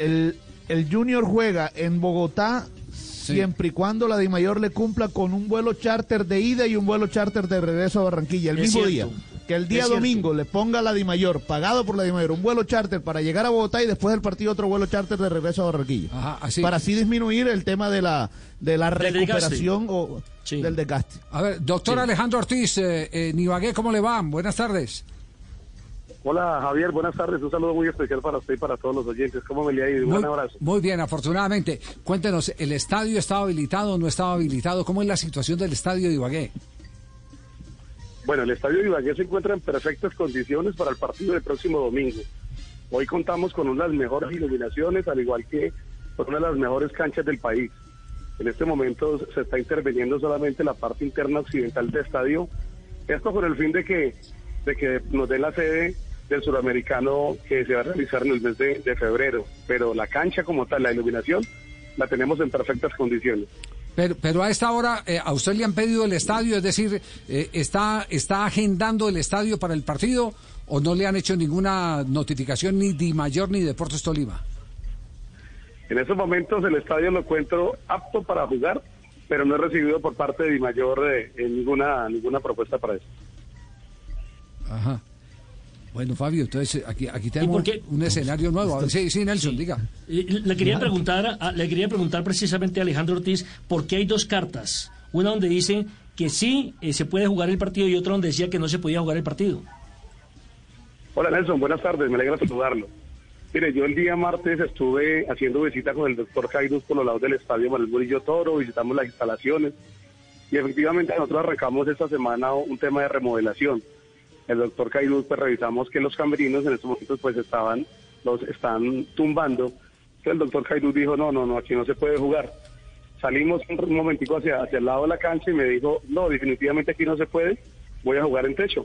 El, el Junior juega en Bogotá siempre y cuando la DIMAYOR le cumpla con un vuelo charter de ida y un vuelo charter de regreso a Barranquilla el Es mismo cierto. día. Que el día Es cierto. domingo le ponga la DIMAYOR, pagado por la DIMAYOR, un vuelo charter para llegar a Bogotá y después del partido otro vuelo charter de regreso a Barranquilla. Ajá, así. Para así disminuir el tema de la, de la Del recuperación o Sí. del desgaste. A ver, doctor Alejandro Ortiz, eh, eh, Nibagué, ¿cómo le va? Buenas tardes. Hola Javier, buenas tardes. Un saludo muy especial para usted y para todos los oyentes. ¿Cómo me le ha ido? Un Muy, abrazo. muy bien, afortunadamente. Cuéntenos, ¿el estadio estaba habilitado o no estaba habilitado? ¿Cómo es la situación del estadio de Ibagué? Bueno, el estadio de Ibagué se encuentra en perfectas condiciones para el partido del próximo domingo. Hoy contamos con una de las mejores iluminaciones, al igual que con una de las mejores canchas del país. En este momento se está interviniendo solamente la parte interna occidental del estadio. Esto con el fin de que, de que nos den la sede del suramericano que se va a realizar en el mes de, de febrero. Pero la cancha como tal, la iluminación, la tenemos en perfectas condiciones. Pero, pero a esta hora, eh, ¿a usted le han pedido el estadio? Es decir, eh, ¿está, ¿está agendando el estadio para el partido o no le han hecho ninguna notificación ni Di Mayor ni Deportes Tolima? En estos momentos el estadio lo encuentro apto para jugar, pero no he recibido por parte de Di Mayor eh, eh, ninguna, ninguna propuesta para eso. Ajá. Bueno, Fabio, entonces aquí, aquí por tenemos un escenario nuevo. Sí, sí, Nelson, diga. Eh, Le quería preguntar, le quería preguntar precisamente a Alejandro Ortiz por qué hay dos cartas. Una donde dice que sí eh, se puede jugar el partido y otra donde decía que no se podía jugar el partido. Hola Nelson, buenas tardes, me alegra saludarlo. Mire, yo el día martes estuve haciendo visita con el doctor Caidus por los lados del estadio Manuel Murillo Toro, visitamos las instalaciones y efectivamente nosotros arrancamos esta semana un tema de remodelación. El doctor Caidus, pues revisamos que los camerinos en estos momentos pues estaban, los están tumbando. Entonces el doctor Caidus dijo, no, no, no, aquí no se puede jugar. Salimos un momentico hacia, hacia el lado de la cancha y me dijo, no, definitivamente aquí no se puede, voy a jugar en techo.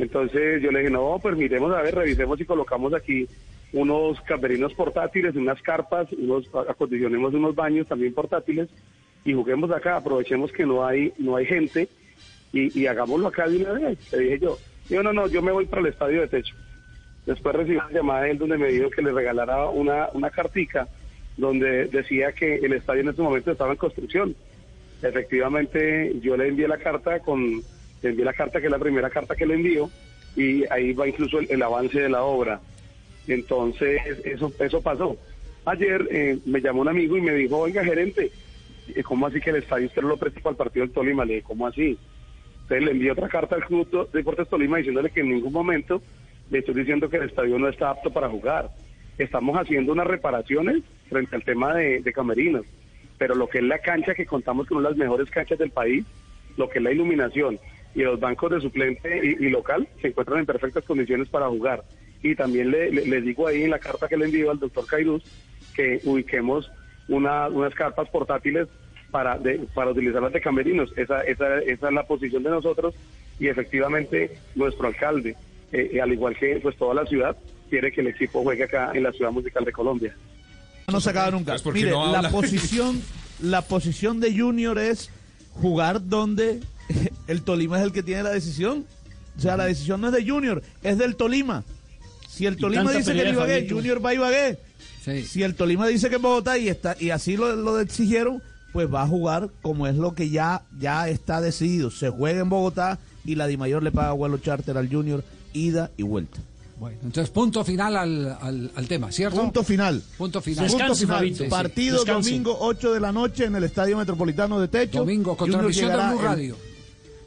Entonces yo le dije, no, pues miremos a ver, revisemos y colocamos aquí unos camerinos portátiles, unas carpas, unos, acondicionemos unos baños también portátiles y juguemos acá, aprovechemos que no hay, no hay gente y, hagámoslo acá de una vez, le dije yo. Yo no, no, yo me voy para el estadio de techo. Después recibí una llamada de él donde me dijo que le regalara una, una cartica donde decía que el estadio en este momento estaba en construcción. Efectivamente, yo le envié la carta con, le envié la carta que es la primera carta que le envío y ahí va incluso el, avance de la obra. Entonces, eso, eso pasó. Ayer eh, me llamó un amigo y me dijo, oiga, gerente, eh, ¿cómo así que el estadio usted lo presta para el partido del Tolima? Le dije, ¿cómo así? Entonces le envié otra carta al Club de Deportes Tolima diciéndole que en ningún momento le estoy diciendo que el estadio no está apto para jugar. Estamos haciendo unas reparaciones frente al tema de, de camerinos, pero lo que es la cancha, que contamos con una de las mejores canchas del país, lo que es la iluminación y los bancos de suplente y, y local se encuentran en perfectas condiciones para jugar. Y también le, le- le digo ahí en la carta que le envío al doctor Cairuz que ubiquemos una- unas carpas portátiles para, de- para utilizarlas de camerinos. Esa, esa, esa es la posición de nosotros y efectivamente nuestro alcalde, eh, eh, al igual que pues toda la ciudad, quiere que el equipo juegue acá en la ciudad musical de Colombia. No se acaba nunca. Pues, ¿por qué Mire, no la posición, la posición de Junior es jugar donde el Tolima es el que tiene la decisión. O sea, la decisión no es de Junior, es del Tolima. Si el Tolima dice que pelea, Ibagué, Fabito. Junior va a Ibagué. Sí. Si el Tolima dice que en Bogotá y está y así lo, lo exigieron, pues va a jugar como es lo que ya ya está decidido. Se juega en Bogotá y la Dimayor le paga vuelo charter al Junior ida y vuelta. Bueno, entonces punto final al, al, al tema, ¿cierto? Punto final. Punto final. Punto final. Fabito. Partido domingo 8 de la noche en el Estadio Metropolitano de Techo. Domingo con transmisión de llegará Blue el- Radio.